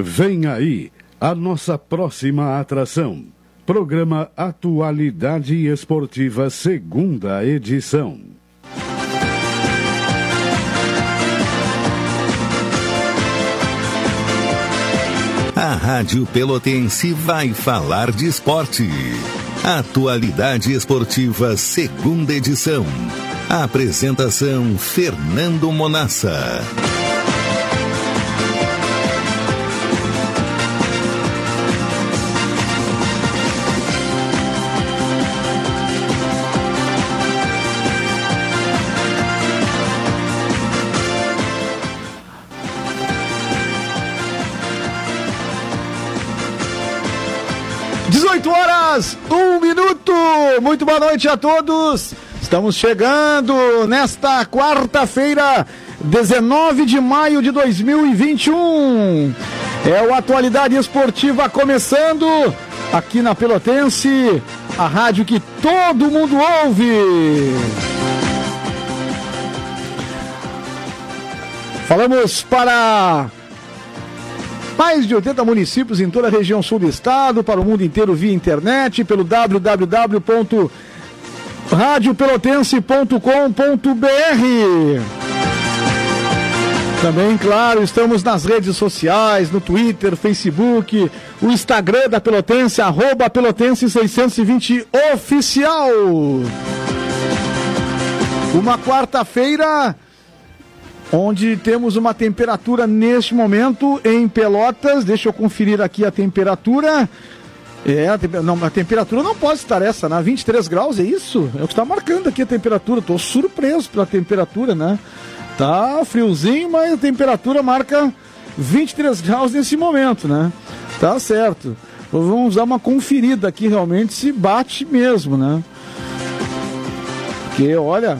Vem aí a nossa próxima atração. Programa Atualidade Esportiva, segunda edição. A Rádio Pelotense vai falar de esporte. Atualidade Esportiva, segunda edição. apresentação: Fernando Monassa. 18 horas, um minuto. Muito boa noite a todos. Estamos chegando nesta quarta-feira, 19 de maio de 2021. É o Atualidade Esportiva começando aqui na Pelotense, a rádio que todo mundo ouve. Falamos para mais de 80 municípios em toda a região sul do estado, para o mundo inteiro via internet, pelo www.radiopelotense.com.br. Também, claro, estamos nas redes sociais, no Twitter, Facebook, o Instagram da Pelotense, arroba Pelotense 620 Oficial. Uma quarta-feira onde temos uma temperatura neste momento em Pelotas. Deixa eu conferir aqui a temperatura. É, a, não, a temperatura não pode estar essa, né? 23 graus, é isso? É o que está marcando aqui a temperatura. Estou surpreso pela temperatura, né? Tá friozinho, mas a temperatura marca 23 graus nesse momento, né? Tá certo. Vamos dar uma conferida aqui realmente se bate mesmo, né? Porque, olha,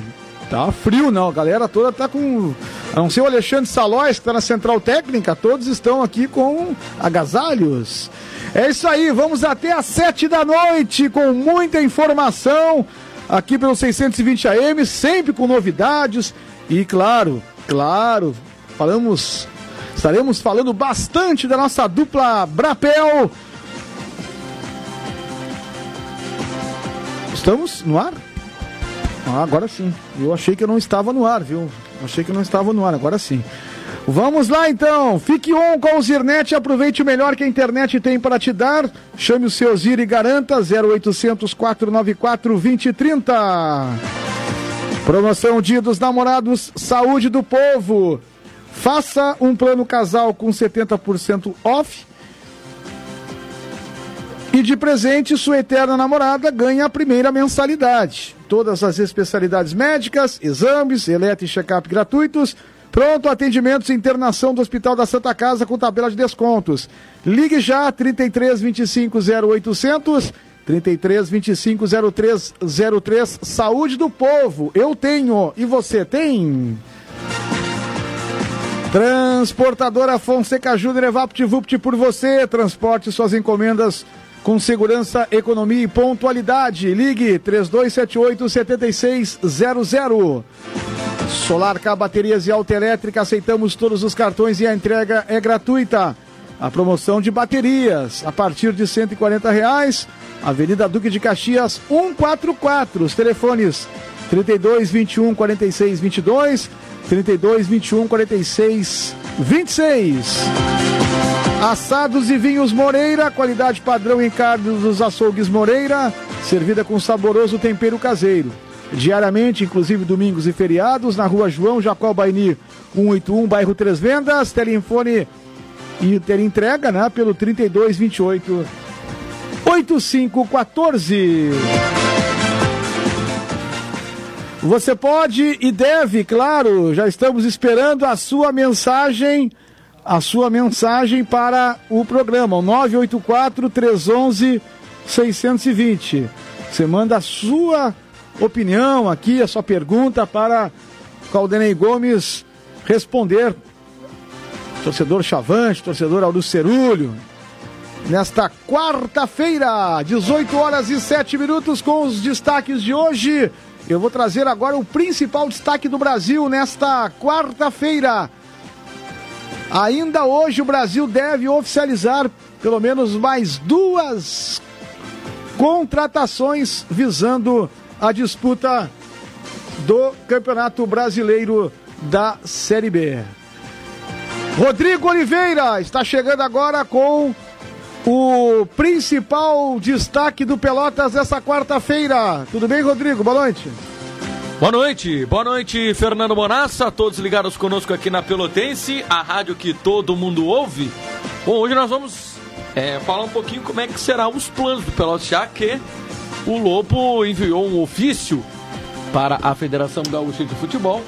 tá frio, não. A galera toda tá com a não ser o Alexandre Salóis, que está na central técnica, todos estão aqui com agasalhos. É isso aí, vamos até às sete da noite com muita informação aqui pelo 620 AM, sempre com novidades e claro, claro, falamos, estaremos falando bastante da nossa dupla Brapel. Estamos no ar? Ah, agora sim. Eu achei que eu não estava no ar, viu? Achei que não estava no ar, agora sim. Vamos lá então, fique on com o Zirnet, aproveite o melhor que a internet tem para te dar. Chame o seu Zir e garanta 0800 494 2030. Promoção Dia dos Namorados, Saúde do Povo. Faça um plano casal com 70% off. E de presente, sua eterna namorada ganha a primeira mensalidade todas as especialidades médicas, exames, eletro e check-up gratuitos. Pronto, atendimentos e internação do Hospital da Santa Casa com tabela de descontos. Ligue já 33 25 0800 33 25 0303 Saúde do Povo. Eu tenho e você tem? Transportadora Fonseca Júnior EvaptVupt por você. Transporte suas encomendas com segurança, economia e pontualidade. Ligue 3278-7600. Solar K Baterias e Autoelétrica, aceitamos todos os cartões e a entrega é gratuita. A promoção de baterias a partir de 140 reais. Avenida Duque de Caxias 144. Os telefones 32 21 46 22, 32 21 46 26. Assados e vinhos Moreira, qualidade padrão em carnes dos açougues Moreira, servida com saboroso tempero caseiro. Diariamente, inclusive domingos e feriados, na rua João Jacó Baini 181, bairro Três Vendas, telefone e ter entrega, né, pelo 3228 8514. Você pode e deve, claro, já estamos esperando a sua mensagem a sua mensagem para o programa, o 984 311 620. Você manda a sua opinião aqui, a sua pergunta para Caldenei Gomes responder. Torcedor Chavante, torcedor Auro Cerulho. Nesta quarta-feira, 18 horas e 7 minutos, com os destaques de hoje. Eu vou trazer agora o principal destaque do Brasil nesta quarta-feira. Ainda hoje o Brasil deve oficializar pelo menos mais duas contratações visando a disputa do Campeonato Brasileiro da Série B. Rodrigo Oliveira está chegando agora com o principal destaque do Pelotas essa quarta-feira. Tudo bem, Rodrigo? Boa noite. Boa noite, boa noite, Fernando Monassa, todos ligados conosco aqui na Pelotense, a rádio que todo mundo ouve. Bom, hoje nós vamos é, falar um pouquinho como é que serão os planos do Pelotas, já que o Lobo enviou um ofício para a Federação Gaúcha de Futebol,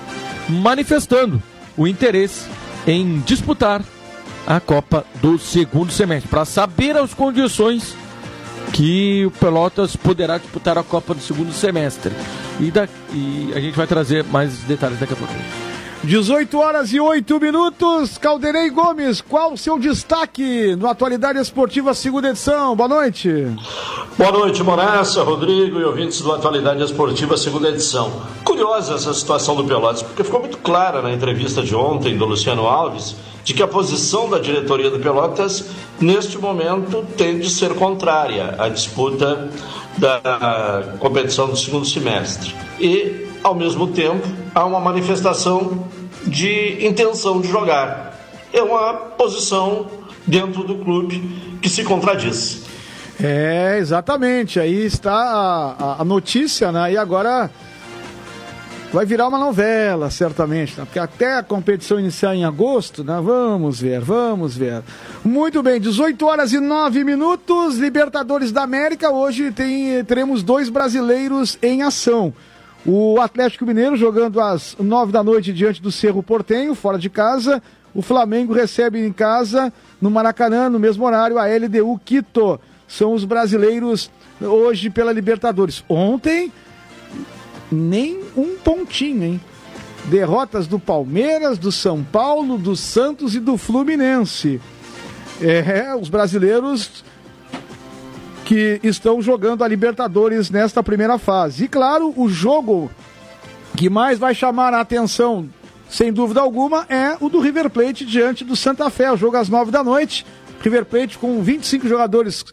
manifestando o interesse em disputar a Copa do segundo semestre, para saber as condições que o Pelotas poderá disputar a Copa do segundo semestre. E, da, e a gente vai trazer mais detalhes daqui a pouco. 18 horas e 8 minutos. Calderei Gomes, qual o seu destaque no Atualidade Esportiva segunda edição? Boa noite. Boa noite, Morassa, Rodrigo e ouvintes do Atualidade Esportiva segunda edição. Curiosa essa situação do Pelotas, porque ficou muito clara na entrevista de ontem do Luciano Alves de que a posição da diretoria do Pelotas, neste momento, tende a ser contrária à disputa da competição do segundo semestre. E, ao mesmo tempo, há uma manifestação de intenção de jogar. É uma posição dentro do clube que se contradiz. É, exatamente. Aí está a, a notícia, né? E agora vai virar uma novela, certamente, né? porque até a competição iniciar em agosto, né? Vamos ver, vamos ver. Muito bem, 18 horas e 9 minutos, Libertadores da América. Hoje tem, teremos dois brasileiros em ação. O Atlético Mineiro jogando às 9 da noite diante do Cerro Portenho, fora de casa. O Flamengo recebe em casa, no Maracanã, no mesmo horário, a LDU Quito. São os brasileiros hoje pela Libertadores. Ontem nem um pontinho, hein? Derrotas do Palmeiras, do São Paulo, do Santos e do Fluminense. É, os brasileiros que estão jogando a Libertadores nesta primeira fase. E claro, o jogo que mais vai chamar a atenção, sem dúvida alguma, é o do River Plate diante do Santa Fé. O jogo às nove da noite. River Plate com 25 jogadores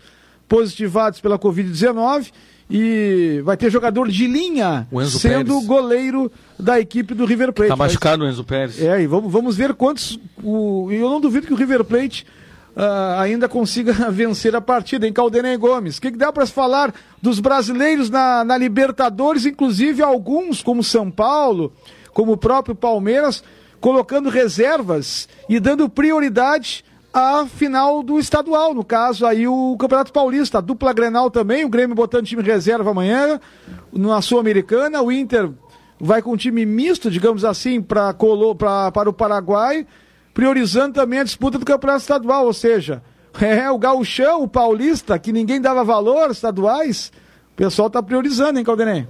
positivados pela Covid-19 e vai ter jogador de linha sendo Pérez. goleiro da equipe do River Plate. Tá machucado o Enzo Pérez. É, e vamos, vamos ver quantos. O, eu não duvido que o River Plate uh, ainda consiga vencer a partida em Caldenei Gomes. O que, que dá para falar dos brasileiros na, na Libertadores, inclusive alguns, como São Paulo, como o próprio Palmeiras, colocando reservas e dando prioridade a final do estadual, no caso aí o Campeonato Paulista, a dupla Grenal também, o Grêmio botando time reserva amanhã, na Sul-Americana, o Inter vai com time misto, digamos assim, pra, para o Paraguai, priorizando também a disputa do Campeonato Estadual, ou seja, é o gauchão, o paulista, que ninguém dava valor, estaduais, o pessoal está priorizando, hein, Caldenei?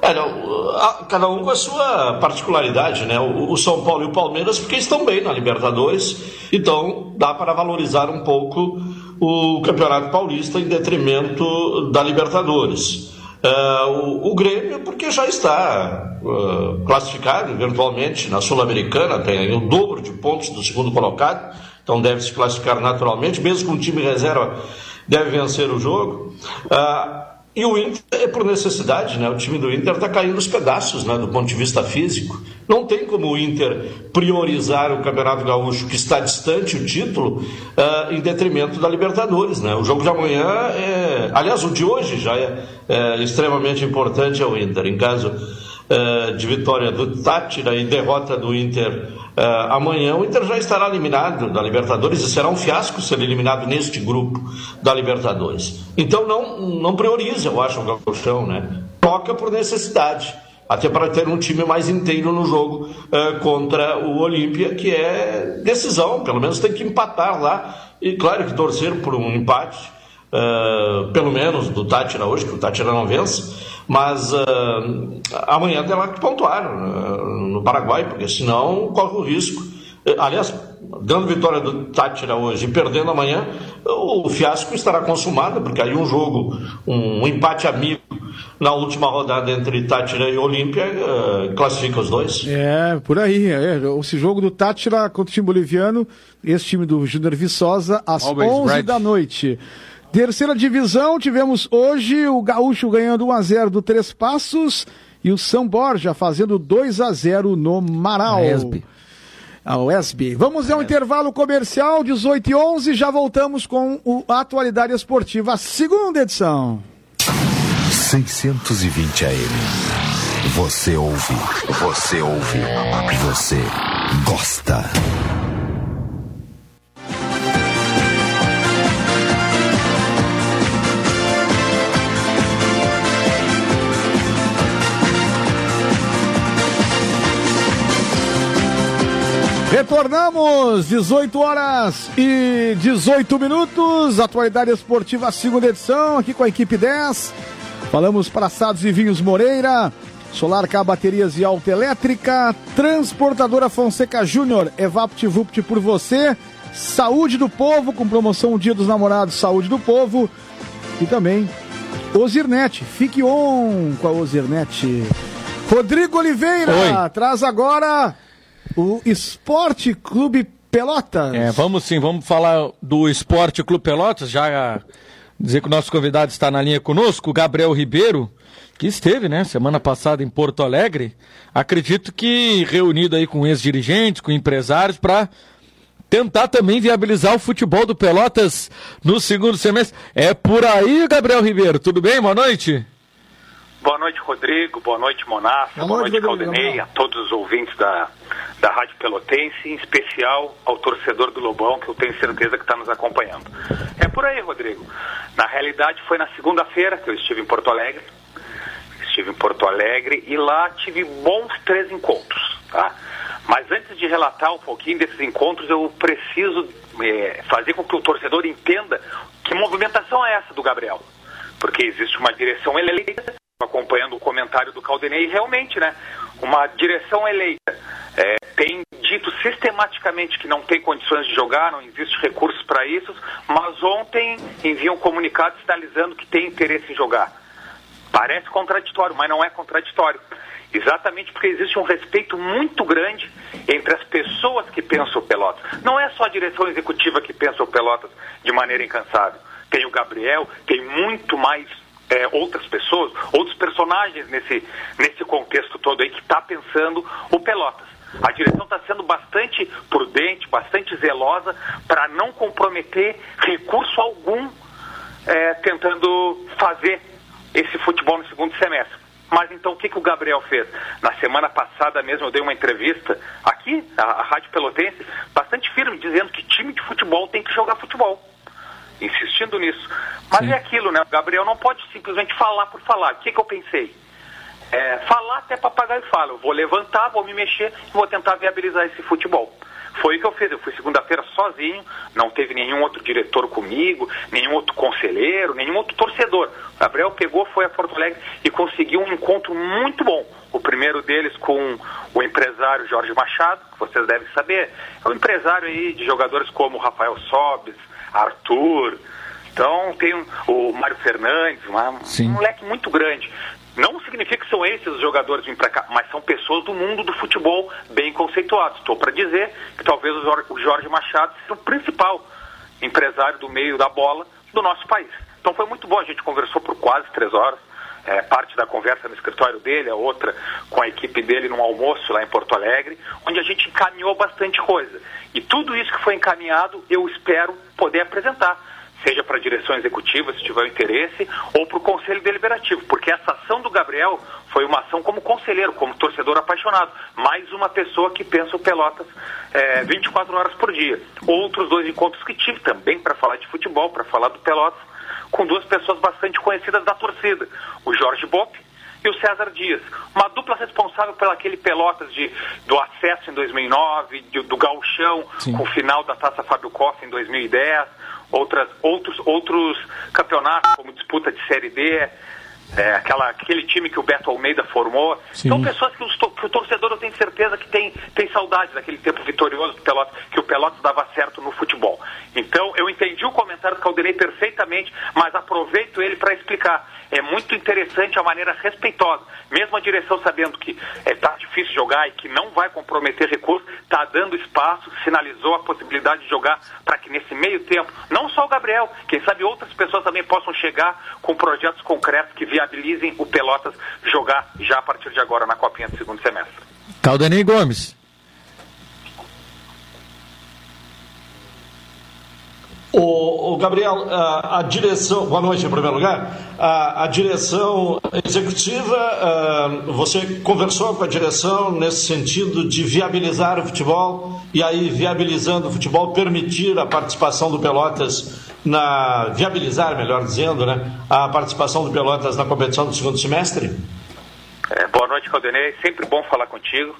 É, não, a, cada um com a sua particularidade, né? O, o, São Paulo e o Palmeiras, porque estão bem na Libertadores, então dá para valorizar um pouco o Campeonato Paulista em detrimento da Libertadores. Uh, o, o, Grêmio, porque já está uh, classificado virtualmente na Sul-Americana, tem o dobro de pontos do segundo colocado, então deve se classificar naturalmente, mesmo com o time reserva, deve vencer o jogo. Uh, e o Inter é por necessidade, né? O time do Inter está caindo os pedaços, né? Do ponto de vista físico. Não tem como o Inter priorizar o Campeonato Gaúcho, que está distante o título, uh, em detrimento da Libertadores, né? O jogo de amanhã é... Aliás, o de hoje já é, é extremamente importante ao Inter. Em caso de vitória do Tátira e derrota do Inter Uh, amanhã o Inter já estará eliminado da Libertadores e será um fiasco ser eliminado neste grupo da Libertadores. Então não, não prioriza, eu acho, o Gauchão, né? Toca por necessidade, até para ter um time mais inteiro no jogo uh, contra o Olímpia, que é decisão, pelo menos tem que empatar lá. E claro que torcer por um empate, uh, pelo menos do Tátira hoje, que o Tátira não vence mas uh, amanhã terá que pontuar uh, no Paraguai, porque senão corre o risco. Uh, aliás, dando vitória do Tátira hoje e perdendo amanhã, o fiasco estará consumado, porque aí um jogo, um, um empate amigo na última rodada entre Tátira e Olímpia, uh, classifica os dois. É, por aí. É. Esse jogo do Tátira contra o time boliviano, esse time do Júnior Viçosa, às Always 11 right. da noite. Terceira divisão, tivemos hoje o Gaúcho ganhando 1 a 0 do Três Passos e o São Borja fazendo 2 a 0 no Marau. A UESB. Vamos ao intervalo comercial, 18 e 11, já voltamos com o Atualidade Esportiva, segunda edição. 620 AM. Você ouve, você ouve, você gosta. Retornamos, 18 horas e 18 minutos, atualidade esportiva, segunda edição, aqui com a equipe 10. Falamos para Assados e Vinhos Moreira, Solar K Baterias e Alta Elétrica, Transportadora Fonseca Júnior, EvaptVupt por você, Saúde do Povo, com promoção Dia dos Namorados, Saúde do Povo, e também Ozirnet, fique on com a Ozirnet. Rodrigo Oliveira, Oi. traz agora o Esporte Clube Pelotas. É, vamos sim, vamos falar do Esporte Clube Pelotas, já dizer que o nosso convidado está na linha conosco, Gabriel Ribeiro, que esteve, né, semana passada em Porto Alegre. Acredito que reunido aí com ex-dirigentes, com empresários, para tentar também viabilizar o futebol do Pelotas no segundo semestre. É por aí, Gabriel Ribeiro. Tudo bem? Boa noite. Boa noite, Rodrigo. Boa noite, Monassa. Boa, Boa noite, noite Claudinei, a todos os ouvintes da, da Rádio Pelotense, em especial ao torcedor do Lobão, que eu tenho certeza que está nos acompanhando. É por aí, Rodrigo. Na realidade, foi na segunda-feira que eu estive em Porto Alegre. Estive em Porto Alegre e lá tive bons três encontros, tá? Mas antes de relatar um pouquinho desses encontros, eu preciso é, fazer com que o torcedor entenda que movimentação é essa do Gabriel. Porque existe uma direção eleita acompanhando o comentário do Caldenei, realmente, né, uma direção eleita é, tem dito sistematicamente que não tem condições de jogar, não existe recursos para isso, mas ontem envia um comunicado sinalizando que tem interesse em jogar. Parece contraditório, mas não é contraditório. Exatamente porque existe um respeito muito grande entre as pessoas que pensam o Pelotas. Não é só a direção executiva que pensa o Pelotas de maneira incansável. Tem o Gabriel, tem muito mais é, outras pessoas, outros personagens nesse, nesse contexto todo aí que está pensando o Pelotas. A direção está sendo bastante prudente, bastante zelosa para não comprometer recurso algum é, tentando fazer esse futebol no segundo semestre. Mas então o que, que o Gabriel fez? Na semana passada mesmo eu dei uma entrevista aqui, a Rádio Pelotense, bastante firme, dizendo que time de futebol tem que jogar futebol insistindo nisso. Mas Sim. é aquilo, né? O Gabriel não pode simplesmente falar por falar. O que, que eu pensei? É, falar até papagaio fala. Eu vou levantar, vou me mexer e vou tentar viabilizar esse futebol. Foi o que eu fiz. Eu fui segunda-feira sozinho, não teve nenhum outro diretor comigo, nenhum outro conselheiro, nenhum outro torcedor. O Gabriel pegou, foi a Porto Alegre e conseguiu um encontro muito bom. O primeiro deles com o empresário Jorge Machado, que vocês devem saber. É um empresário aí de jogadores como Rafael Sobes, Arthur. Então tem o Mário Fernandes, um moleque muito grande. Não significa que são esses os jogadores vêm para cá, mas são pessoas do mundo do futebol bem conceituados. Estou para dizer que talvez o Jorge Machado seja o principal empresário do meio da bola do nosso país. Então foi muito bom, a gente conversou por quase três horas. É, parte da conversa no escritório dele, a outra com a equipe dele num almoço lá em Porto Alegre, onde a gente encaminhou bastante coisa. E tudo isso que foi encaminhado, eu espero poder apresentar, seja para a direção executiva, se tiver interesse, ou para o Conselho Deliberativo, porque essa ação do Gabriel foi uma ação como conselheiro, como torcedor apaixonado. Mais uma pessoa que pensa o Pelotas é, 24 horas por dia. Outros dois encontros que tive também para falar de futebol, para falar do Pelotas, com duas pessoas bastante conhecidas da torcida, o Jorge Bopp e o César Dias. Uma dupla responsável pelo aquele Pelotas de, do acesso em 2009, de, do gauchão, Sim. com o final da Taça Fábio Koff em 2010, outras, outros, outros campeonatos, como disputa de Série D, é, aquela, aquele time que o Beto Almeida formou. Sim. São pessoas que, os, que, o torcedor eu tenho certeza que tem, tem saudade daquele tempo vitorioso do Pelotas, que o Pelotas dava certo no futebol. Então eu entendi o comentário do Calderei perfeitamente, mas aproveito ele para explicar é muito interessante a maneira respeitosa. Mesmo a direção sabendo que está é, difícil jogar e que não vai comprometer recursos, está dando espaço, sinalizou a possibilidade de jogar para que nesse meio tempo, não só o Gabriel, quem sabe outras pessoas também possam chegar com projetos concretos que viabilizem o Pelotas jogar já a partir de agora na Copinha do segundo semestre. Caldenei Gomes. O, o Gabriel, a, a, direção, boa noite em primeiro lugar, a, a direção executiva, a, você conversou com a direção nesse sentido de viabilizar o futebol e aí viabilizando o futebol, permitir a participação do Pelotas na, viabilizar, melhor dizendo, né, a participação do Pelotas na competição do segundo semestre? É, boa noite, Caldenei, sempre bom falar contigo.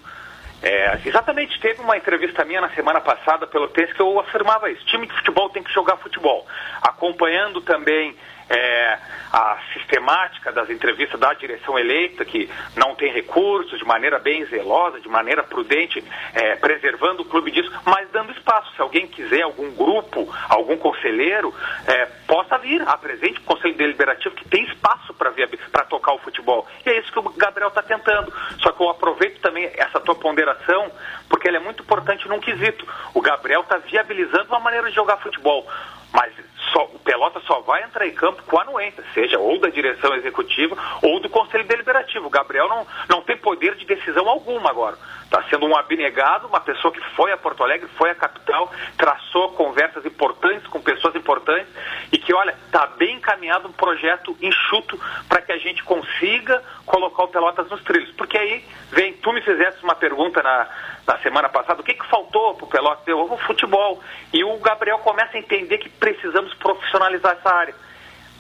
É, exatamente, teve uma entrevista minha na semana passada pelo texto que eu afirmava isso. Time de futebol tem que jogar futebol. Acompanhando também é, a sistemática das entrevistas da direção eleita, que não tem recursos, de maneira bem zelosa, de maneira prudente, é, preservando o clube disso, mas dando espaço. Se alguém quiser, algum grupo, algum conselheiro, é, possa vir, apresente o Conselho Deliberativo, que tem espaço para tocar o futebol. E é isso que o Gabriel está tentando. Só que eu aproveito também essa tua ponderação, porque ela é muito importante num quesito. O Gabriel está viabilizando uma maneira de jogar futebol. Mas só, o Pelota só vai entrar em campo com a anuência, seja ou da direção executiva ou do Conselho Deliberativo. O Gabriel não, não tem poder de decisão alguma agora. Está sendo um abnegado, uma pessoa que foi a Porto Alegre, foi a capital, traçou conversas importantes com pessoas importantes e que, olha, está bem encaminhado um projeto enxuto para que a gente consiga colocar o Pelotas nos trilhos. Porque aí vem, tu me fizeste uma pergunta na, na semana passada, o que, que faltou para o Pelotas? Deu o futebol. E o Gabriel começa a entender que precisamos profissionalizar essa área.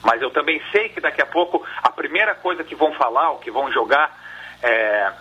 Mas eu também sei que daqui a pouco a primeira coisa que vão falar, ou que vão jogar é,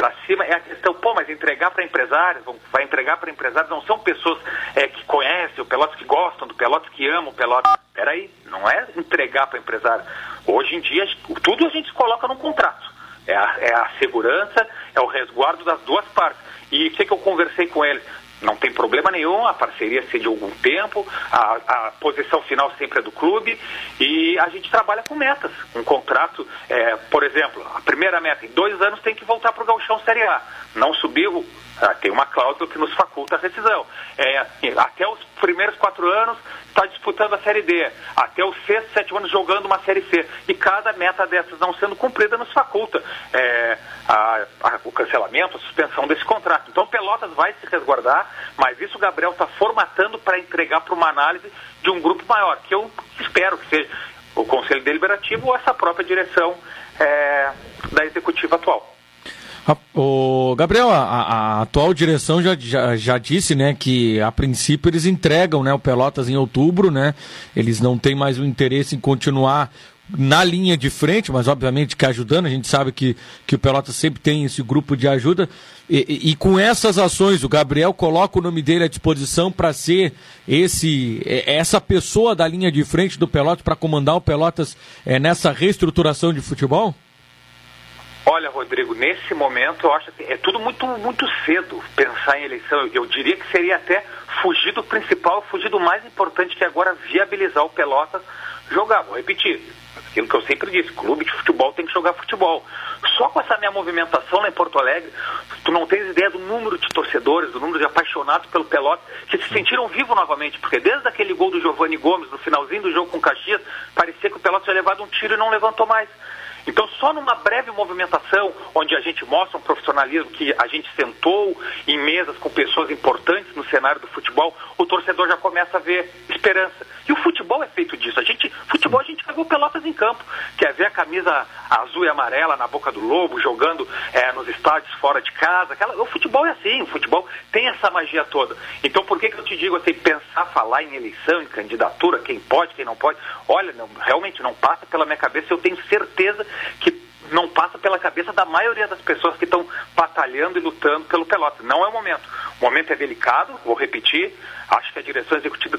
para cima é a questão, pô, mas entregar para empresários, vai entregar para empresários, não são pessoas é, que conhecem o Pelotas, que gostam do Pelotas, que amam o Pelotas. Peraí, não é entregar para empresário. Hoje em dia, tudo a gente coloca num contrato. É a, é a segurança, é o resguardo das duas partes. E o que, que eu conversei com eles? Não tem problema nenhum, a parceria ser de algum tempo, a, a posição final sempre é do clube e a gente trabalha com metas. Um contrato, é, por exemplo, a primeira meta, em dois anos tem que voltar para o Galchão Série A. Não subiu, ah, tem uma cláusula que nos faculta a rescisão. É, até os primeiros quatro anos está disputando a Série D, até os sexto, sétimo anos jogando uma Série C. E cada meta dessas não sendo cumprida nos faculta é, a, a, o cancelamento, a suspensão desse contrato. Então Pelotas vai se resguardar, mas isso o Gabriel está formatando para entregar para uma análise de um grupo maior, que eu espero que seja o Conselho Deliberativo ou essa própria direção é, da executiva atual. O Gabriel, a, a, atual direção já, já, já, disse, né, que a princípio eles entregam, né, o Pelotas em outubro, né? Eles não têm mais o interesse em continuar na linha de frente, mas obviamente que ajudando, a gente sabe que, que o Pelotas sempre tem esse grupo de ajuda. E, e, e com essas ações, o Gabriel coloca o nome dele à disposição para ser esse essa pessoa da linha de frente do Pelotas para comandar o Pelotas é, nessa reestruturação de futebol? Olha, Rodrigo, nesse momento eu acho que é tudo muito, muito cedo pensar em eleição. Eu diria que seria até fugir do principal, fugir do mais importante, que é agora viabilizar o Pelotas jogar. Vou repetir, aquilo que eu sempre disse, clube de futebol tem que jogar futebol. Só com essa minha movimentação lá em Porto Alegre, tu não tens ideia do número de torcedores, do número de apaixonados pelo Pelotas, que se sentiram vivos novamente, porque desde aquele gol do Giovanni Gomes, no finalzinho do jogo com o Caxias, parecia que o Pelotas tinha levado um tiro e não levantou mais. Então, só numa breve movimentação, onde a gente mostra um profissionalismo que a gente sentou em mesas com pessoas importantes no cenário do futebol, o torcedor já começa a ver esperança. E o futebol é feito disso. A gente, futebol a gente pegou pelotas em campo. Quer ver a camisa azul e amarela na boca do lobo, jogando é, nos estádios fora de casa. Aquela, o futebol é assim, o futebol tem essa magia toda. Então por que, que eu te digo assim, pensar, falar em eleição, em candidatura, quem pode, quem não pode? Olha, não, realmente não passa pela minha cabeça, eu tenho certeza que não passa pela cabeça da maioria das pessoas que estão batalhando e lutando pelo Pelotas. Não é o momento. O momento é delicado, vou repetir. Acho que a direção executiva,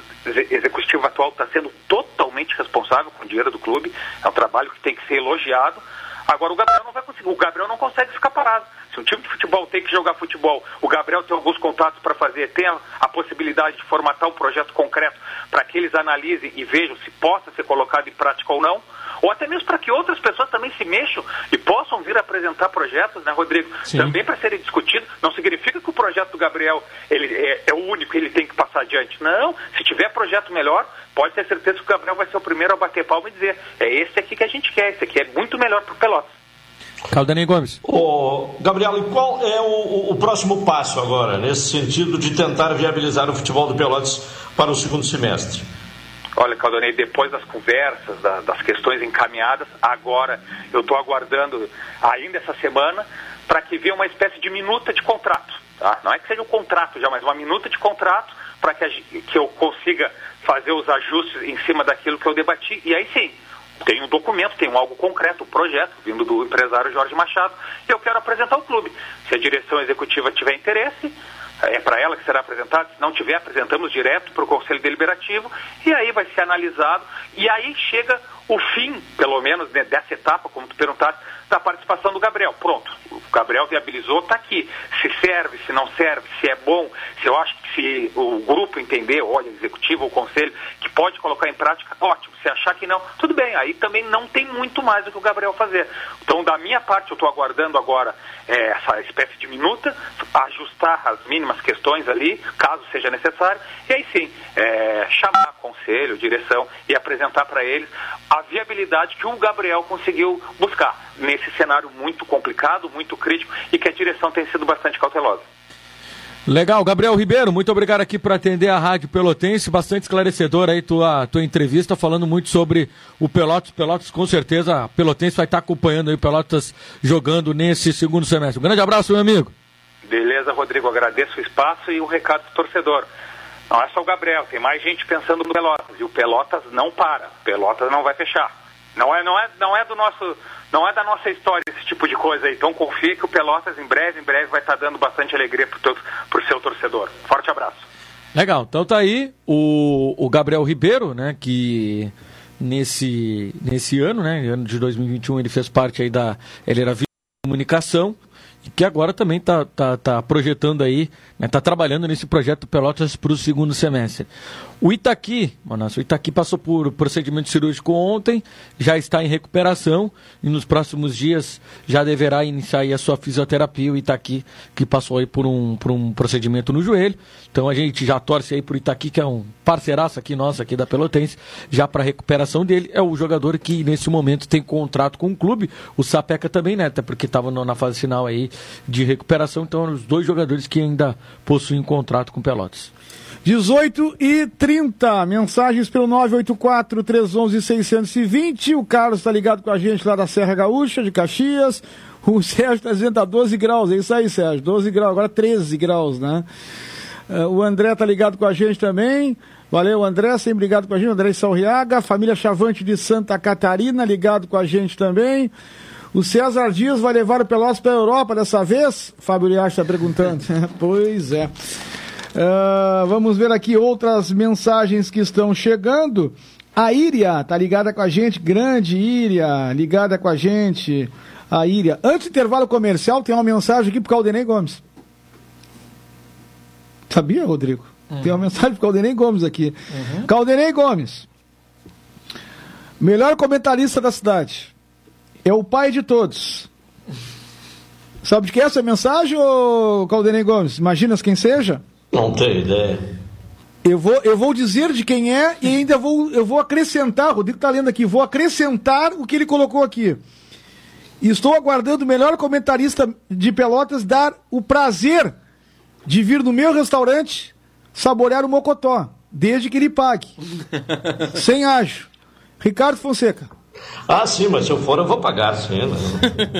executiva atual está sendo totalmente responsável com o dinheiro do clube. É um trabalho que tem que ser elogiado. Agora o Gabriel não vai conseguir. O Gabriel não consegue ficar parado. Se um time de futebol tem que jogar futebol, o Gabriel tem alguns contatos para fazer, tem a, a, possibilidade de formatar um projeto concreto para que eles analisem e vejam se possa ser colocado em prática ou não. Ou até mesmo para que outras pessoas também se mexam e possam vir apresentar projetos, né, Rodrigo? Sim. Também para serem discutidos. Não significa que o projeto do Gabriel ele é, é o único, ele tem que passar adiante. Não, se tiver projeto melhor, pode ter certeza que o Gabriel vai ser o primeiro a bater palma e dizer: é esse aqui que a gente quer, esse aqui é muito melhor para o Pelotas. Caldanei Gomes. Ô, Gabriel, e qual é o, o, próximo passo agora, nesse sentido de tentar viabilizar o futebol do Pelotas para o segundo semestre? Olha, Caldonei, depois das conversas, da, das questões encaminhadas, agora eu estou aguardando ainda essa semana para que venha uma espécie de minuta de contrato. Tá? Não é que seja um contrato já, mas uma minuta de contrato para que, que eu consiga fazer os ajustes em cima daquilo que eu debati. E aí sim, tem um documento, tem um algo concreto, um projeto vindo do empresário Jorge Machado, e eu quero apresentar ao clube. Se a direção executiva tiver interesse, é para ela que será apresentado. Se não tiver, apresentamos direto para o Conselho Deliberativo e aí vai ser analisado. E aí chega o fim, pelo menos, né, dessa etapa, como tu perguntaste, da participação do Gabriel. Pronto, o Gabriel viabilizou, está aqui. Se serve, se não serve, se é bom, se eu acho que se o grupo entender, olha, executivo ou conselho, que pode colocar em prática, ótimo. Se achar que não, tudo bem. Aí também não tem muito mais do que o Gabriel fazer. Então, da minha parte, eu estou aguardando agora é, essa espécie de minuta, ajustar as mínimas questões ali, caso seja necessário, e aí sim, é, chamar conselho, direção e apresentar para eles a viabilidade que o Gabriel conseguiu buscar nesse cenário muito complicado, muito crítico e que a direção tem sido bastante cautelosa. Legal, Gabriel Ribeiro, muito obrigado aqui por atender a Rádio Pelotense, bastante esclarecedor aí tua, tua entrevista, falando muito sobre o Pelotas. Pelotas, com certeza, a Pelotense vai estar acompanhando aí o Pelotas jogando nesse segundo semestre. Um grande abraço, meu amigo. Beleza, Rodrigo, agradeço o espaço e o recado do torcedor. Não é só o Gabriel, tem mais gente pensando no Pelotas, e o Pelotas não para, o Pelotas não vai fechar. Não é, não é, não é do nosso não é da nossa história esse tipo de coisa aí. Então confie que o Pelotas em breve, em breve vai estar tá dando bastante alegria para o seu torcedor. Forte abraço. Legal, então tá aí o, o Gabriel Ribeiro, né, que nesse, nesse ano, né, ano de 2021, ele fez parte aí da, ele era comunicação que agora também está tá, tá projetando aí, está né, tá trabalhando nesse projeto Pelotas para o segundo semestre. O Itaqui, Manaus, o Itaqui passou por procedimento cirúrgico ontem, já está em recuperação e nos próximos dias já deverá iniciar a sua fisioterapia. O Itaqui que passou aí por um, por um procedimento no joelho. Então a gente já torce aí para o Itaqui, que é um parceiraço aqui nosso, aqui da Pelotense, já para a recuperação dele. É o jogador que nesse momento tem contrato com o clube. O Sapeca também, né? Até porque estava na fase final aí de recuperação. Então, os dois jogadores que ainda possuem contrato com Pelotas. 18 e 30, mensagens pelo 984 311 620. O Carlos está ligado com a gente lá da Serra Gaúcha, de Caxias. O Sérgio está dizendo a 12 graus, é isso aí, Sérgio, 12 graus, agora 13 graus, né? Uh, o André está ligado com a gente também. Valeu, André, sempre ligado com a gente. André Salriaga, família Chavante de Santa Catarina, ligado com a gente também. O César Dias vai levar o Pelotas para a Europa dessa vez? Fábio Liach está perguntando. pois é. Uh, vamos ver aqui outras mensagens que estão chegando. A Íria tá ligada com a gente, grande Íria, ligada com a gente. A Íria. Antes do intervalo comercial, tem uma mensagem aqui pro Caldenei Gomes. Sabia, Rodrigo? Uhum. Tem uma mensagem pro Caldenei Gomes aqui. Uhum. Caldenei Gomes. Melhor comentarista da cidade. É o pai de todos. Sabe de que é essa mensagem, ô Caldenei Gomes? Imaginas quem seja? Não tenho ideia. Eu vou, eu vou dizer de quem é e ainda vou, eu vou acrescentar, o Rodrigo está lendo aqui, vou acrescentar o que ele colocou aqui. Estou aguardando o melhor comentarista de Pelotas dar o prazer de vir no meu restaurante saborear o mocotó, desde que ele pague. Sem ágio. Ricardo Fonseca. Ah, sim, mas se eu for, eu vou pagar. Né?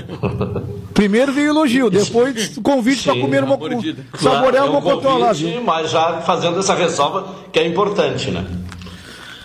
Primeiro veio elogio, depois convite para comer uma saborear o mocotó lá. Sim, mas já fazendo essa ressalva que é importante, né?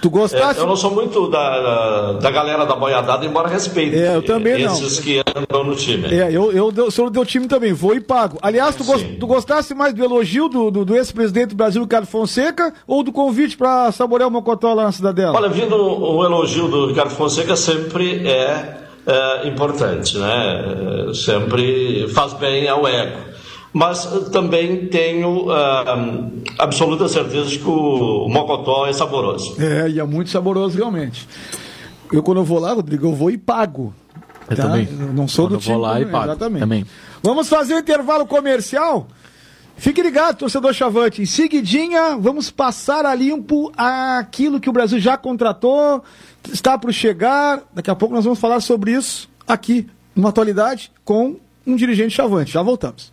Tu gostasse? É, eu não sou muito da, da galera da boiadada, embora respeite. É, eu também esses não. Esses que andam no time. É, eu, eu, eu sou do time também, vou e pago. Aliás, tu, gost, tu gostasse mais do elogio do, do, do ex-presidente do Brasil, Ricardo Fonseca, ou do convite para saborear o Mocotó lá na Cidadela? Olha, vindo o elogio do Ricardo Fonseca sempre é, é importante, né? Sempre faz bem ao ego mas também tenho uh, absoluta certeza de que o mocotó é saboroso. É, e é muito saboroso realmente. Eu, quando eu vou lá, Rodrigo, eu vou e pago. Eu tá? também. Eu não sou quando do tipo. vou lá e pago. Exatamente. Também. Vamos fazer o um intervalo comercial? Fique ligado, torcedor Chavante. Em seguidinha, vamos passar a limpo aquilo que o Brasil já contratou, está para chegar. Daqui a pouco nós vamos falar sobre isso aqui, numa atualidade, com um dirigente Chavante. Já voltamos.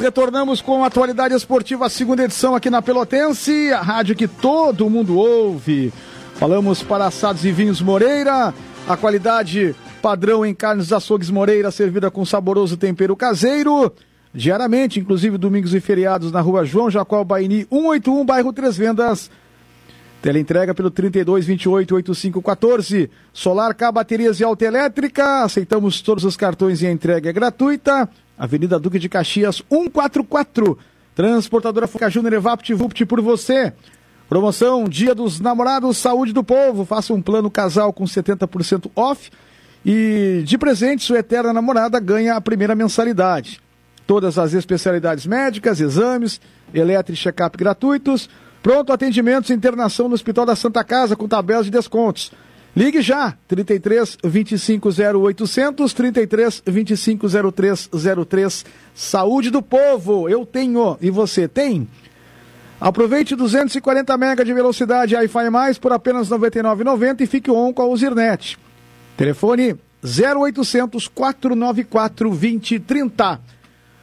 Retornamos, retornamos com a atualidade esportiva, a segunda edição aqui na Pelotense, a rádio que todo mundo ouve. Falamos para assados e vinhos Moreira, a qualidade padrão em carnes açougues Moreira, servida com saboroso tempero caseiro. Diariamente, inclusive domingos e feriados, na rua João Jacó Baini, 181, bairro Três Vendas. Teleentrega pelo 32 28 85 14. Solar K Baterias e Autoelétrica. Aceitamos todos os cartões e a entrega é gratuita. Avenida Duque de Caxias, 144. Transportadora Foca Júnior Evapt Vupt por você. Promoção Dia dos Namorados, Saúde do Povo. Faça um plano casal com 70% off. E de presente, sua eterna namorada ganha a primeira mensalidade. Todas as especialidades médicas, exames, eletro e check-up gratuitos. Pronto atendimentos e internação no Hospital da Santa Casa com tabelas de descontos. Ligue já, 33 25 0800, 33 25 0303. Saúde do povo, eu tenho e você tem? Aproveite 240 MB de velocidade Wi-Fi mais por apenas R$ 99,90 e fique on com a Uzirnet. Telefone 0800 494 2030.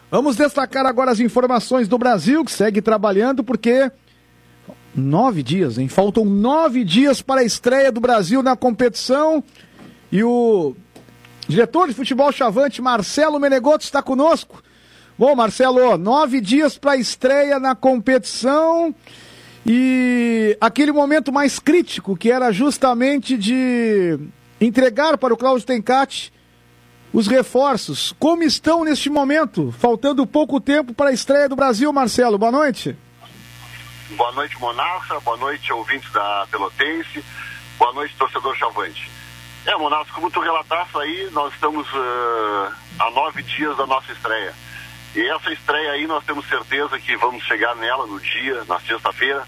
Vamos destacar agora as informações do Brasil, que segue trabalhando porque Nove dias, hein? Faltam nove dias para a estreia do Brasil na competição. E o diretor de futebol chavante, Marcelo Menegoto, está conosco. Bom, Marcelo, nove dias para a estreia na competição. E aquele momento mais crítico, que era justamente de entregar para o Cláudio Tencati os reforços. Como estão neste momento? Faltando pouco tempo para a estreia do Brasil, Marcelo. Boa noite. Boa noite, Monarca. Boa noite, ouvintes da Pelotense. Boa noite, torcedor Chavante. É, Monarca, como tu relataste aí, nós estamos uh, a nove dias da nossa estreia. E essa estreia aí nós temos certeza que vamos chegar nela no dia, na sexta-feira,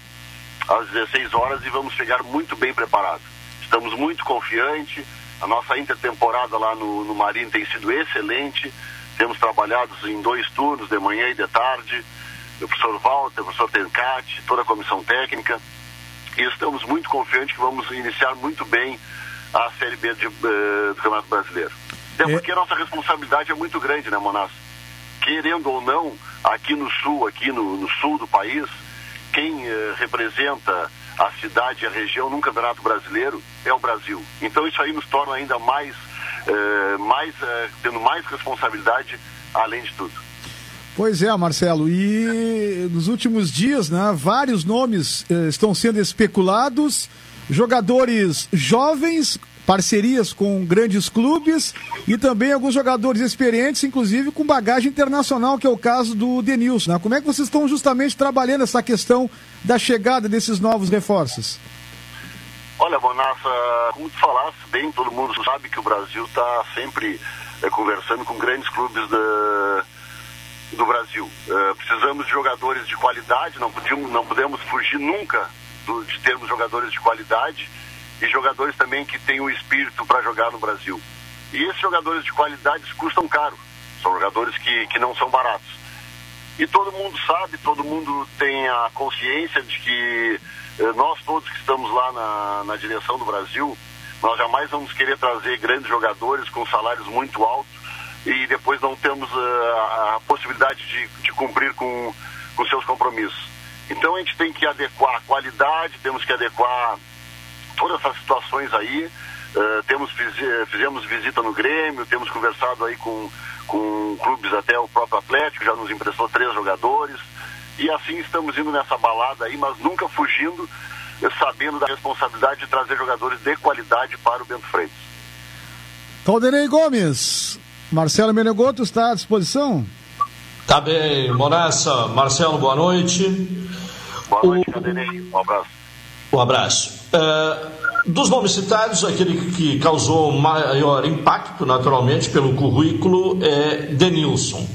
às 16 horas, e vamos chegar muito bem preparados. Estamos muito confiantes. A nossa intertemporada lá no, no Marinho tem sido excelente. Temos trabalhado em dois turnos, de manhã e de tarde o professor Walter, o professor Tencati, toda a comissão técnica. E estamos muito confiantes que vamos iniciar muito bem a Série B de, uh, do Campeonato Brasileiro. Até é. porque a nossa responsabilidade é muito grande, né, Monas? Querendo ou não, aqui no sul, aqui no, no sul do país, quem uh, representa a cidade e a região num campeonato brasileiro é o Brasil. Então isso aí nos torna ainda mais, uh, mais tendo mais responsabilidade além de tudo. Pois é, Marcelo. E nos últimos dias, né, vários nomes eh, estão sendo especulados, jogadores jovens, parcerias com grandes clubes e também alguns jogadores experientes, inclusive com bagagem internacional, que é o caso do Denilson. Né? Como é que vocês estão justamente trabalhando essa questão da chegada desses novos reforços? Olha, Bonassa, como tu falaste bem, todo mundo sabe que o Brasil está sempre é, conversando com grandes clubes da do Brasil. Uh, precisamos de jogadores de qualidade, não, podíamos, não podemos fugir nunca do, de termos jogadores de qualidade e jogadores também que tenham o espírito para jogar no Brasil. E esses jogadores de qualidade custam caro. São jogadores que, que não são baratos. E todo mundo sabe, todo mundo tem a consciência de que eh, nós todos que estamos lá na, na direção do Brasil, nós jamais vamos querer trazer grandes jogadores com salários muito altos e depois não temos uh, a, possibilidade de, de cumprir com, com seus compromissos. Então a gente tem que adequar a qualidade, temos que adequar todas essas situações aí. Uh, temos, fizemos visita no Grêmio, temos conversado aí com, com clubes até o próprio Atlético, já nos emprestou três jogadores. E assim estamos indo nessa balada aí, mas nunca fugindo, sabendo da responsabilidade de trazer jogadores de qualidade para o Bento Freitas. Calderei Gomes, Marcelo Menegoto está à disposição? Tá bem, Monessa. Marcelo, boa noite. Boa noite, Calderei. Um abraço. Um abraço. Uh, dos nomes citados, aquele que causou maior impacto, naturalmente, pelo currículo é Denilson.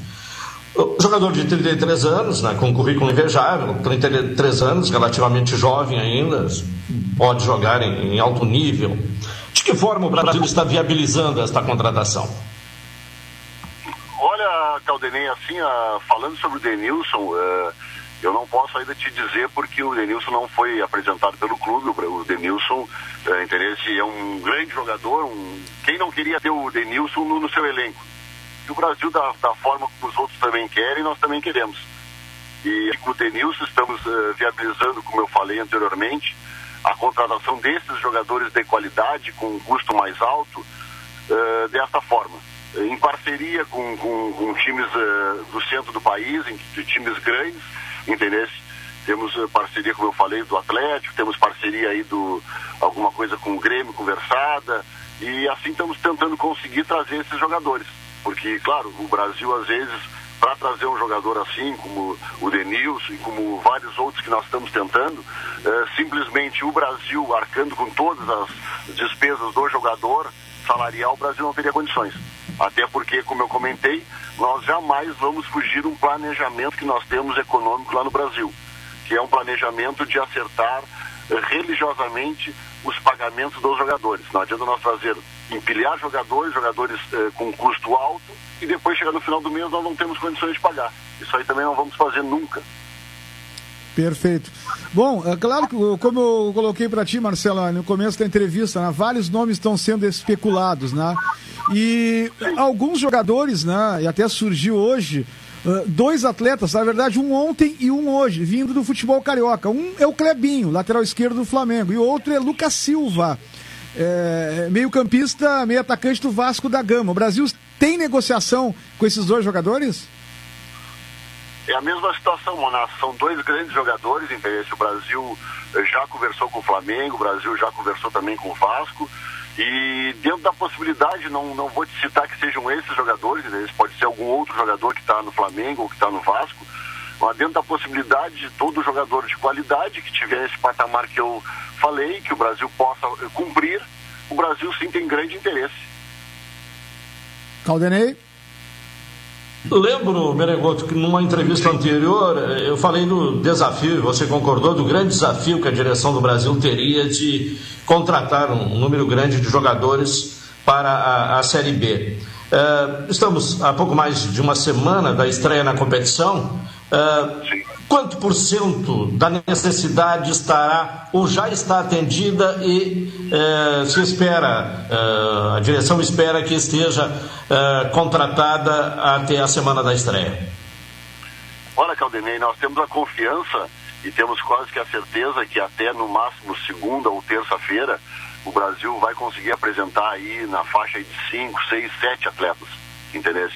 Jogador de 33 anos, né, com currículo invejável, 33 anos, relativamente jovem ainda, pode jogar em, em alto nível. De que forma o Brasil está viabilizando esta contratação? Caldenei, assim, uh, falando sobre o Denilson, uh, eu não posso ainda te dizer porque o Denilson não foi apresentado pelo clube. O Denilson, uh, interesse, é um grande jogador. Um... Quem não queria ter o Denilson no, no seu elenco? E o Brasil, da, da forma como os outros também querem, nós também queremos. E com o Denilson estamos uh, viabilizando, como eu falei anteriormente, a contratação desses jogadores de qualidade com um custo mais alto uh, desta forma. Em parceria com, com, com times uh, do centro do país, de times grandes, entendeu? Temos parceria, como eu falei, do Atlético, temos parceria aí do alguma coisa com o Grêmio conversada, e assim estamos tentando conseguir trazer esses jogadores. Porque, claro, o Brasil às vezes, para trazer um jogador assim, como o Denilson e como vários outros que nós estamos tentando, simplesmente o Brasil arcando com todas as despesas do jogador salarial, o Brasil não teria condições. Até porque, como eu comentei, nós jamais vamos fugir um planejamento que nós temos econômico lá no Brasil, que é um planejamento de acertar religiosamente os pagamentos dos jogadores. Não adianta nós trazer, empilhar jogadores, jogadores eh, com custo alto, e depois chegar no final do mês nós não temos condições de pagar. Isso aí também não vamos fazer nunca. Perfeito. Bom, é claro que, como eu coloquei para ti, Marcelo, no começo da entrevista, né, vários nomes estão sendo especulados, né? E alguns jogadores, né, e até surgiu hoje, Uh, dois atletas, na verdade, um ontem e um hoje, vindo do futebol carioca. Um é o Clebinho, lateral esquerdo do Flamengo, e o outro é Lucas Silva, é, meio-campista, meio atacante do Vasco da Gama. O Brasil tem negociação com esses dois jogadores? É a mesma situação, Monas. São dois grandes jogadores, interesse. O Brasil já conversou com o Flamengo, o Brasil já conversou também com o Vasco. E dentro da possibilidade, não, não vou te citar que sejam esses jogadores, né? pode ser algum outro jogador que está no Flamengo ou que está no Vasco, mas dentro da possibilidade de todo jogador de qualidade que tiver esse patamar que eu falei, que o Brasil possa cumprir, o Brasil sim tem grande interesse. Caldenei? Lembro, Menegoto, que numa entrevista anterior eu falei do desafio, você concordou, do grande desafio que a direção do Brasil teria de contratar um número grande de jogadores para a, a Série B. Uh, estamos há pouco mais de uma semana da estreia na competição. Uh, quanto por cento da necessidade estará ou já está atendida e uh, se espera, a direção espera que esteja contratada até a semana da estreia? Olha, Caldenei, nós temos a confiança e temos quase que a certeza que até no máximo segunda ou terça-feira o Brasil vai conseguir apresentar aí na faixa de 5, 6, 7 atletas, entendeu?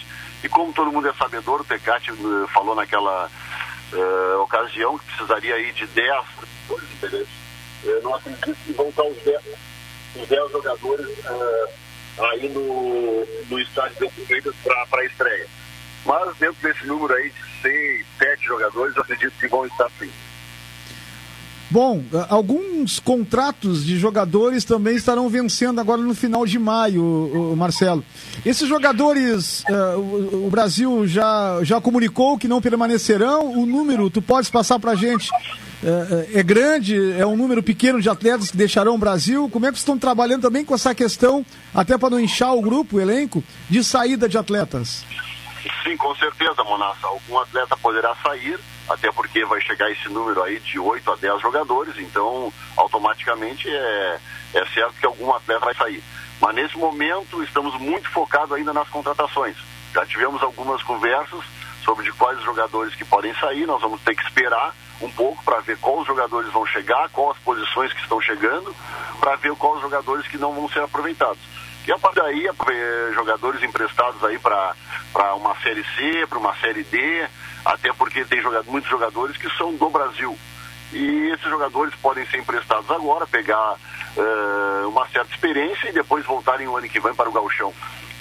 E como todo mundo é sabedor, o Tecate uh, falou naquela uh, ocasião que precisaria aí de 10 jogadores? Eu não acredito que vão estar os 10, os 10 jogadores uh, aí no, no estádio de Freitas para a estreia. Mas dentro desse número aí de 6, 7 jogadores, eu acredito que vão estar sim. Bom, eh, alguns contratos de jogadores também estarão vencendo agora no final de maio, Marcelo. Esses jogadores, uh, o, Brasil já, já comunicou que não permanecerão. O número, tu podes passar para a gente é, é, grande, é um número pequeno de atletas que deixarão o Brasil. Como é que estão trabalhando também com essa questão, até para não inchar o grupo, o elenco, de saída de atletas? Sim, com certeza, Monassa. Algum atleta poderá sair, até porque vai chegar esse número aí de 8 a 10 jogadores, então automaticamente é, é certo que algum atleta vai sair. Mas nesse momento estamos muito focados ainda nas contratações. Já tivemos algumas conversas sobre de quais jogadores que podem sair, nós vamos ter que esperar um pouco para ver quais jogadores vão chegar, quais posições que estão chegando, para ver quais jogadores que não vão ser aproveitados. E a partir daí, é, jogadores emprestados aí para uma Série C, para uma Série D, até porque tem jogado, muitos jogadores que são do Brasil. E esses jogadores podem ser emprestados agora, pegar uh, uma certa experiência e depois voltarem o ano que vem para o gauchão.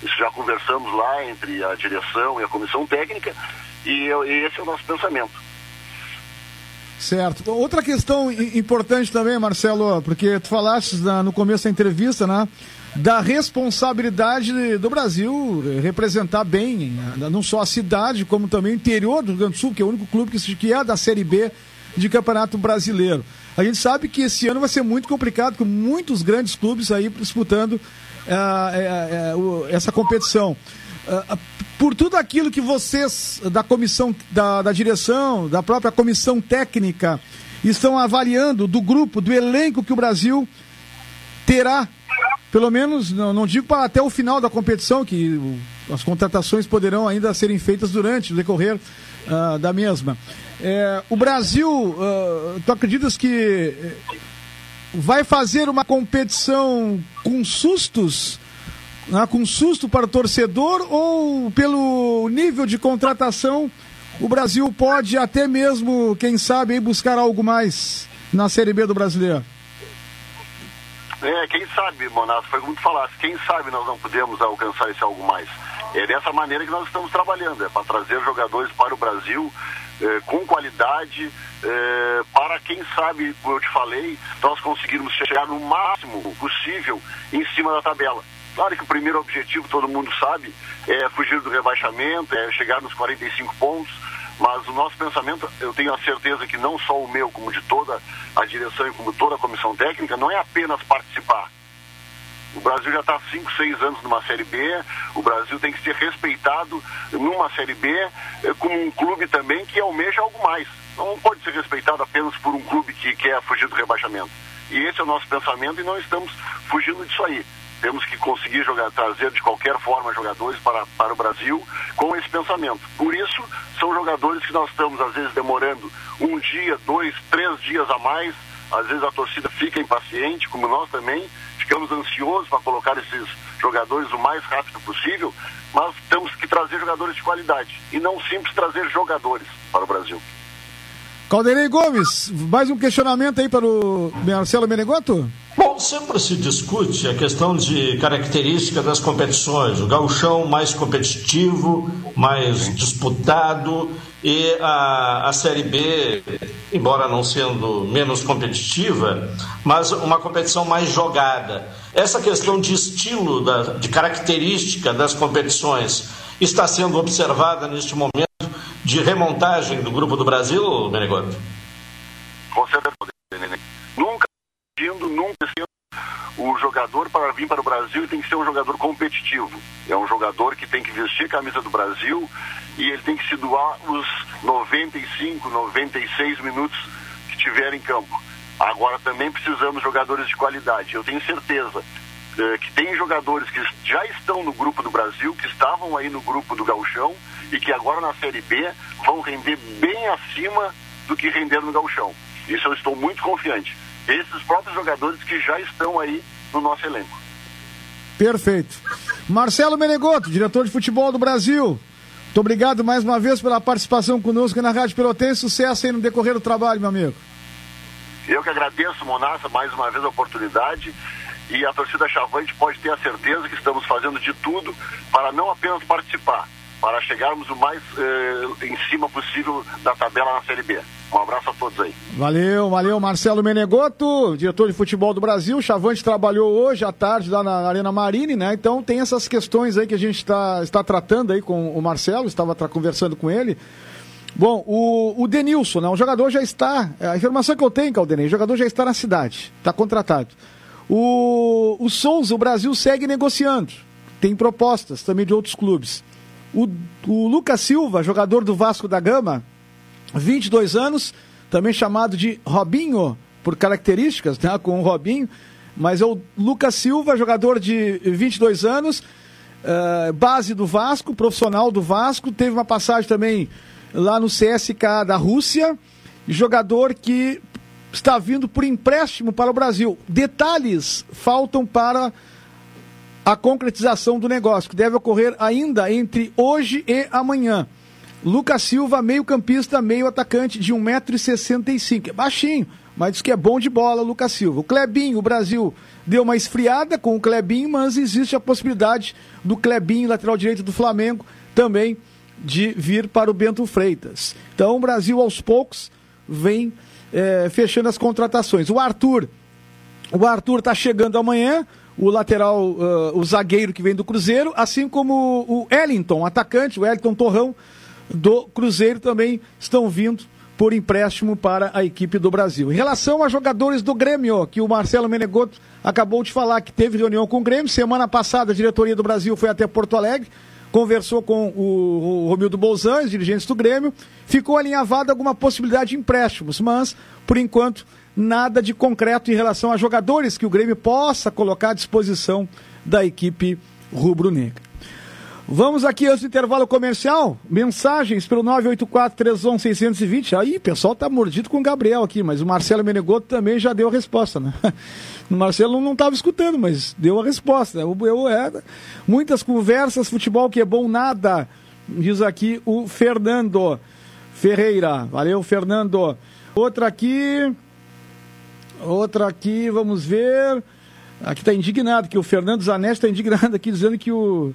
Isso já conversamos lá entre a direção e a comissão técnica e, e esse é o nosso pensamento. Certo. Outra questão importante também, Marcelo, porque tu falaste no começo da entrevista, né? Da responsabilidade do Brasil representar bem, né, não só a cidade, como também o interior do Rio Grande do Sul, que é o único clube que, é da Série B de Campeonato Brasileiro. A gente sabe que esse ano vai ser muito complicado, com muitos grandes clubes aí disputando uh, essa competição. Uh, por tudo aquilo que vocês da comissão, da, da direção, da própria comissão técnica, estão avaliando do grupo, do elenco que o Brasil terá, pelo menos, não, não digo para até o final da competição, que as contratações poderão ainda serem feitas durante o decorrer uh, da mesma. É, o Brasil, uh, tu acreditas que vai fazer uma competição com sustos? Né, com susto para o torcedor ou pelo nível de contratação o Brasil pode até mesmo, quem sabe, buscar algo mais na Série B do Brasileiro? É, quem sabe, Monato, foi como tu falaste, quem sabe nós não podemos alcançar esse algo mais. É dessa maneira que nós estamos trabalhando, é para trazer jogadores para o Brasil é, com qualidade, é, para quem sabe, como eu te falei, nós conseguirmos chegar no máximo possível em cima da tabela. Claro que o primeiro objetivo, todo mundo sabe, é fugir do rebaixamento, é chegar nos 45 pontos, mas o nosso pensamento, eu tenho a certeza que não só o meu, como de toda a direção e como toda a comissão técnica, não é apenas participar. O Brasil já está há 5, 6 anos numa Série B, o Brasil tem que ser respeitado numa Série B eh, como um clube também que almeja algo mais. Não pode ser respeitado apenas por um clube que quer fugir do rebaixamento. E esse é o nosso pensamento e não estamos fugindo disso aí. Temos que conseguir jogar, trazer de qualquer forma jogadores para, para o Brasil com esse pensamento. Por isso, são jogadores que nós estamos, às vezes, demorando um dia, dois, três dias a mais. Às vezes a torcida fica impaciente, como nós também, ficamos ansiosos para colocar esses jogadores o mais rápido possível, mas temos que trazer jogadores de qualidade e não simples trazer jogadores para o Brasil. Calderei Gomes, mais um questionamento aí para o Marcelo Menegoto? Bom, sempre se discute a questão de característica das competições. O gauchão mais competitivo, mais disputado e a, a Série B, embora não sendo menos competitiva, mas uma competição mais jogada. Essa questão de estilo, da, de característica das competições está sendo observada neste momento de remontagem do Grupo do Brasil, Menegoto? Com certeza, nunca sendo, nunca sendo o jogador para vir para o Brasil tem que ser um jogador competitivo. É um jogador que tem que vestir a camisa do Brasil e ele tem que se doar os 95, 96 minutos que tiver em campo. Agora também precisamos de jogadores de qualidade. Eu tenho certeza eh, que tem jogadores que já estão no grupo do Brasil, que estavam aí no grupo do Gauchão e que agora na Série B vão render bem acima do que renderam no Gauchão. Isso eu estou muito confiante. Esses próprios jogadores que já estão aí no nosso elenco. Perfeito. Marcelo Menegoto, diretor de futebol do Brasil. Muito obrigado mais uma vez pela participação conosco na Rádio Pelotense. Sucesso aí no decorrer do trabalho, meu amigo. Eu que agradeço, Monassa, mais uma vez a oportunidade e a torcida Chavante pode ter a certeza que estamos fazendo de tudo para não apenas participar, para chegarmos o mais eh, em cima possível da tabela na Série B. Um abraço a todos aí. Valeu, valeu, Marcelo Menegoto, diretor de futebol do Brasil. Chavante trabalhou hoje à tarde lá na Arena Marine, né? Então tem essas questões aí que a gente está está tratando aí com o Marcelo, estava conversando com ele. Bom, o, o Denilson, né, o jogador já está. A informação que eu tenho, Caldenei, o jogador já está na cidade, está contratado. O, o Souza, o Brasil segue negociando. Tem propostas também de outros clubes. O, o Lucas Silva, jogador do Vasco da Gama, 22 anos, também chamado de Robinho, por características, né, com o Robinho, mas é o Lucas Silva, jogador de 22 anos, uh, base do Vasco, profissional do Vasco, teve uma passagem também lá no CSK da Rússia, jogador que está vindo por empréstimo para o Brasil. Detalhes faltam para a concretização do negócio, que deve ocorrer ainda entre hoje e amanhã. Lucas Silva, meio-campista, meio atacante de 1,65m. É baixinho, mas diz que é bom de bola, Lucas Silva. O Clebinho, o Brasil deu uma esfriada com o Clebinho, mas existe a possibilidade do Clebinho, lateral direito do Flamengo, também de vir para o Bento Freitas. Então o Brasil aos poucos vem é, fechando as contratações. O Arthur, o Arthur está chegando amanhã, o lateral, uh, o zagueiro que vem do Cruzeiro, assim como o Wellington, atacante, o Wellington Torrão do Cruzeiro também estão vindo por empréstimo para a equipe do Brasil. Em relação a jogadores do Grêmio, que o Marcelo Menegoto acabou de falar que teve reunião com o Grêmio, semana passada a diretoria do Brasil foi até Porto Alegre, conversou com o, o Romildo Bolzan, dirigentes do Grêmio, ficou alinhavada alguma possibilidade de empréstimos, mas, por enquanto, nada de concreto em relação a jogadores que o Grêmio possa colocar à disposição da equipe rubro-negra. Vamos aqui antes do intervalo comercial, mensagens pelo 984-31-620. Aí, pessoal tá mordido com o Gabriel aqui, mas o Marcelo Menegoto também já deu a resposta, né? O Marcelo não estava escutando, mas deu a resposta. Eu, é, muitas conversas, futebol que é bom nada, diz aqui o Fernando Ferreira. Valeu, Fernando. Outra aqui, outra aqui, vamos ver. Aqui está indignado, que o Fernando Zanetti está indignado aqui, dizendo que o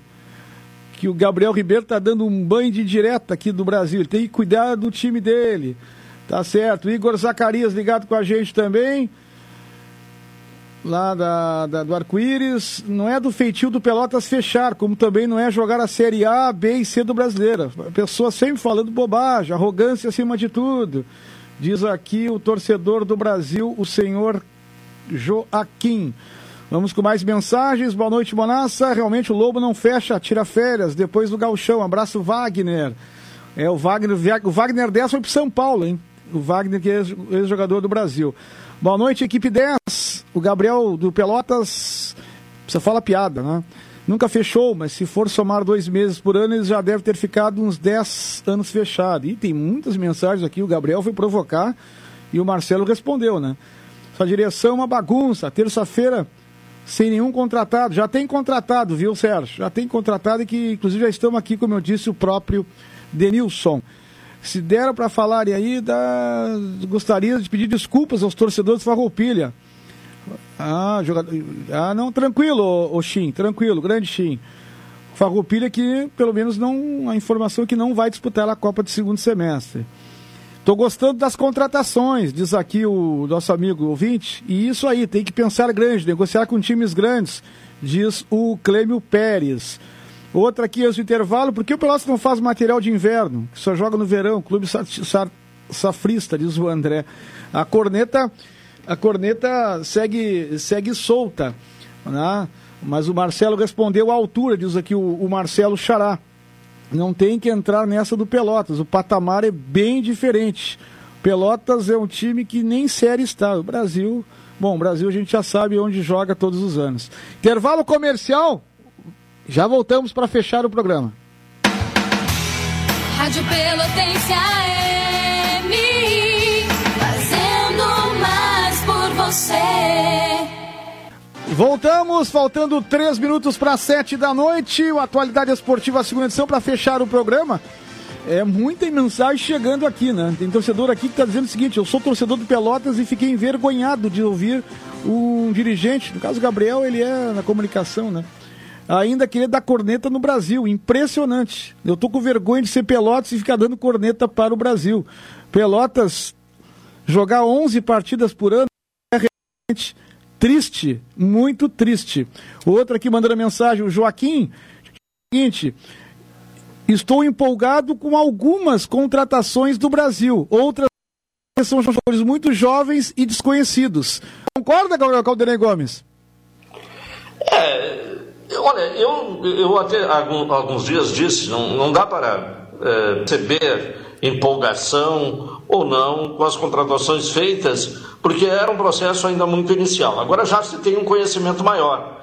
que o Gabriel Ribeiro está dando um banho de direta aqui do Brasil. Ele tem que cuidar do time dele. Tá certo. Igor Zacarias ligado com a gente também. Lá da, da do Arco-Íris. Não é do feitio do Pelotas fechar, como também não é jogar a Série A, B e C do brasileiro. A pessoa sempre falando bobagem, arrogância acima de tudo. Diz aqui o torcedor do Brasil, o senhor Joaquim. Vamos com mais mensagens. Boa noite, Bonassa. Realmente o Lobo não fecha, tira férias depois do galchão. Abraço, Wagner. É, o Wagner, o Wagner 10 foi pro São Paulo, hein? O Wagner, que é ex-jogador do Brasil. Boa noite, equipe 10. O Gabriel do Pelotas. Você fala piada, né? Nunca fechou, mas se for somar dois meses por ano, ele já deve ter ficado uns 10 anos fechado. E tem muitas mensagens aqui. O Gabriel foi provocar e o Marcelo respondeu, né? Sua direção é uma bagunça. Terça-feira sem nenhum contratado. Já tem contratado, viu, Sérgio? Já tem contratado e que, inclusive, já estamos aqui, como eu disse, o próprio Denilson. Se deram para falarem aí, dá... gostaria de pedir desculpas aos torcedores do Farroupilha. Ah, jogador... ah, não, tranquilo, o Xim, tranquilo, grande Xim. Farroupilha que, pelo menos, não a informação é que não vai disputar a Copa de segundo semestre. Estou gostando das contratações, diz aqui o nosso amigo ouvinte. E isso aí, tem que pensar grande, negociar com times grandes, diz o Clêmio Pérez. Outra aqui antes do intervalo, por que o Pelotas não faz material de inverno? Só joga no verão, clube safrista, diz o André. A corneta, a corneta segue, segue solta, né? mas o Marcelo respondeu à altura, diz aqui o, o Marcelo Xará não tem que entrar nessa do Pelotas. O patamar é bem diferente. Pelotas é um time que nem série está. O Brasil, bom, o Brasil a gente já sabe onde joga todos os anos. Intervalo comercial. Já voltamos para fechar o programa. Rádio Pelotense você. Voltamos, faltando três minutos para sete da noite. O Atualidade Esportiva, segunda edição, para fechar o programa. É muita mensagem chegando aqui, né? Tem torcedor aqui que está dizendo o seguinte: eu sou torcedor do Pelotas e fiquei envergonhado de ouvir um dirigente, no caso Gabriel, ele é na comunicação, né? Ainda querer dar corneta no Brasil. Impressionante. Eu tô com vergonha de ser Pelotas e ficar dando corneta para o Brasil. Pelotas jogar 11 partidas por ano triste, muito triste. Outra aqui mandando mensagem, o Joaquim, seguinte, Estou empolgado com algumas contratações do Brasil. Outras são jogadores muito jovens e desconhecidos. Concorda, Caldenei Gomes? É, olha, eu, eu até alguns dias disse, não, não dá para é, perceber empolgação ou não com as contratações feitas, porque era um processo ainda muito inicial. Agora já se tem um conhecimento maior.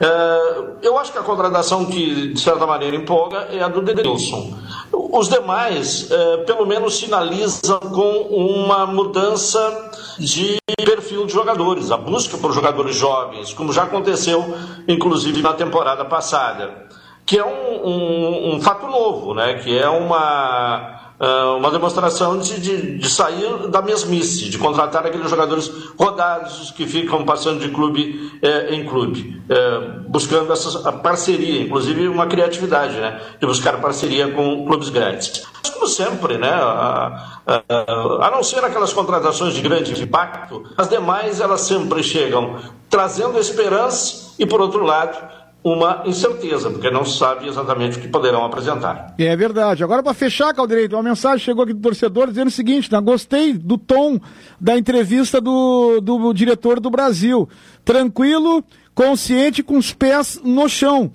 É, eu acho que a contratação que, de certa maneira, empolga é a do Denilson. Os demais, é, pelo menos, sinalizam com uma mudança de perfil de jogadores, a busca por jogadores jovens, como já aconteceu, inclusive, na temporada passada, que é um, um, um fato novo, né? que é uma uma demonstração de, de, de, sair da mesmice, de contratar aqueles jogadores rodados que ficam passando de clube eh, em clube, eh, buscando essa parceria, inclusive uma criatividade, né, de buscar parceria com clubes grandes. Mas, como sempre, né, a, a, a não ser aquelas contratações de grande impacto, as demais elas sempre chegam trazendo esperança e, por outro lado, uma incerteza, porque não se sabe exatamente o que poderão apresentar. É verdade. Agora, para fechar, Caldeirito, uma mensagem chegou aqui do torcedor dizendo o seguinte: né? gostei do tom da entrevista do, do diretor do Brasil. Tranquilo, consciente, com os pés no chão.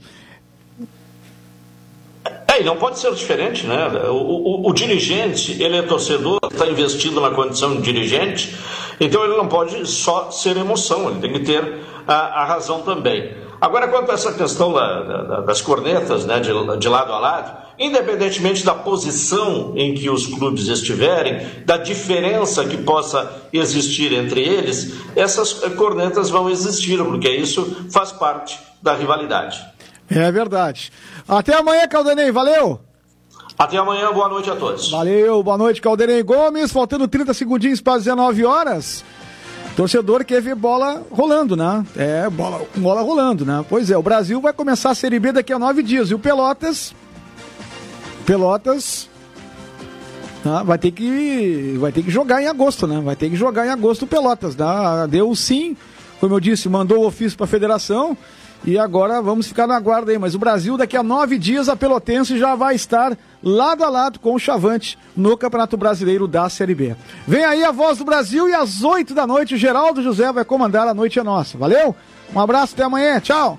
É, e não pode ser diferente, né? O, o, o dirigente, ele é torcedor, está investindo na condição de dirigente, então ele não pode só ser emoção, ele tem que ter a, a razão também. Agora, quanto a essa questão da, da, das cornetas, né, de, de lado a lado, independentemente da posição em que os clubes estiverem, da diferença que possa existir entre eles, essas cornetas vão existir, porque isso faz parte da rivalidade. É verdade. Até amanhã, Caldanei. Valeu! Até amanhã, boa noite a todos. Valeu, boa noite, Caldenei Gomes. Faltando 30 segundinhos para 19 horas. Torcedor quer ver bola rolando, né? É, bola, bola rolando, né? Pois é, o Brasil vai começar a Série B daqui a nove dias. E o Pelotas. Pelotas. Né, vai ter que. Vai ter que jogar em agosto, né? Vai ter que jogar em agosto o Pelotas. Né? Deu sim, como eu disse, mandou o ofício para a federação. E agora vamos ficar na guarda aí. Mas o Brasil, daqui a nove dias, a Pelotense já vai estar lado a lado com o Chavante no Campeonato Brasileiro da Série B. Vem aí a voz do Brasil e às oito da noite, Geraldo José vai comandar a noite é nossa. Valeu? Um abraço, até amanhã. Tchau.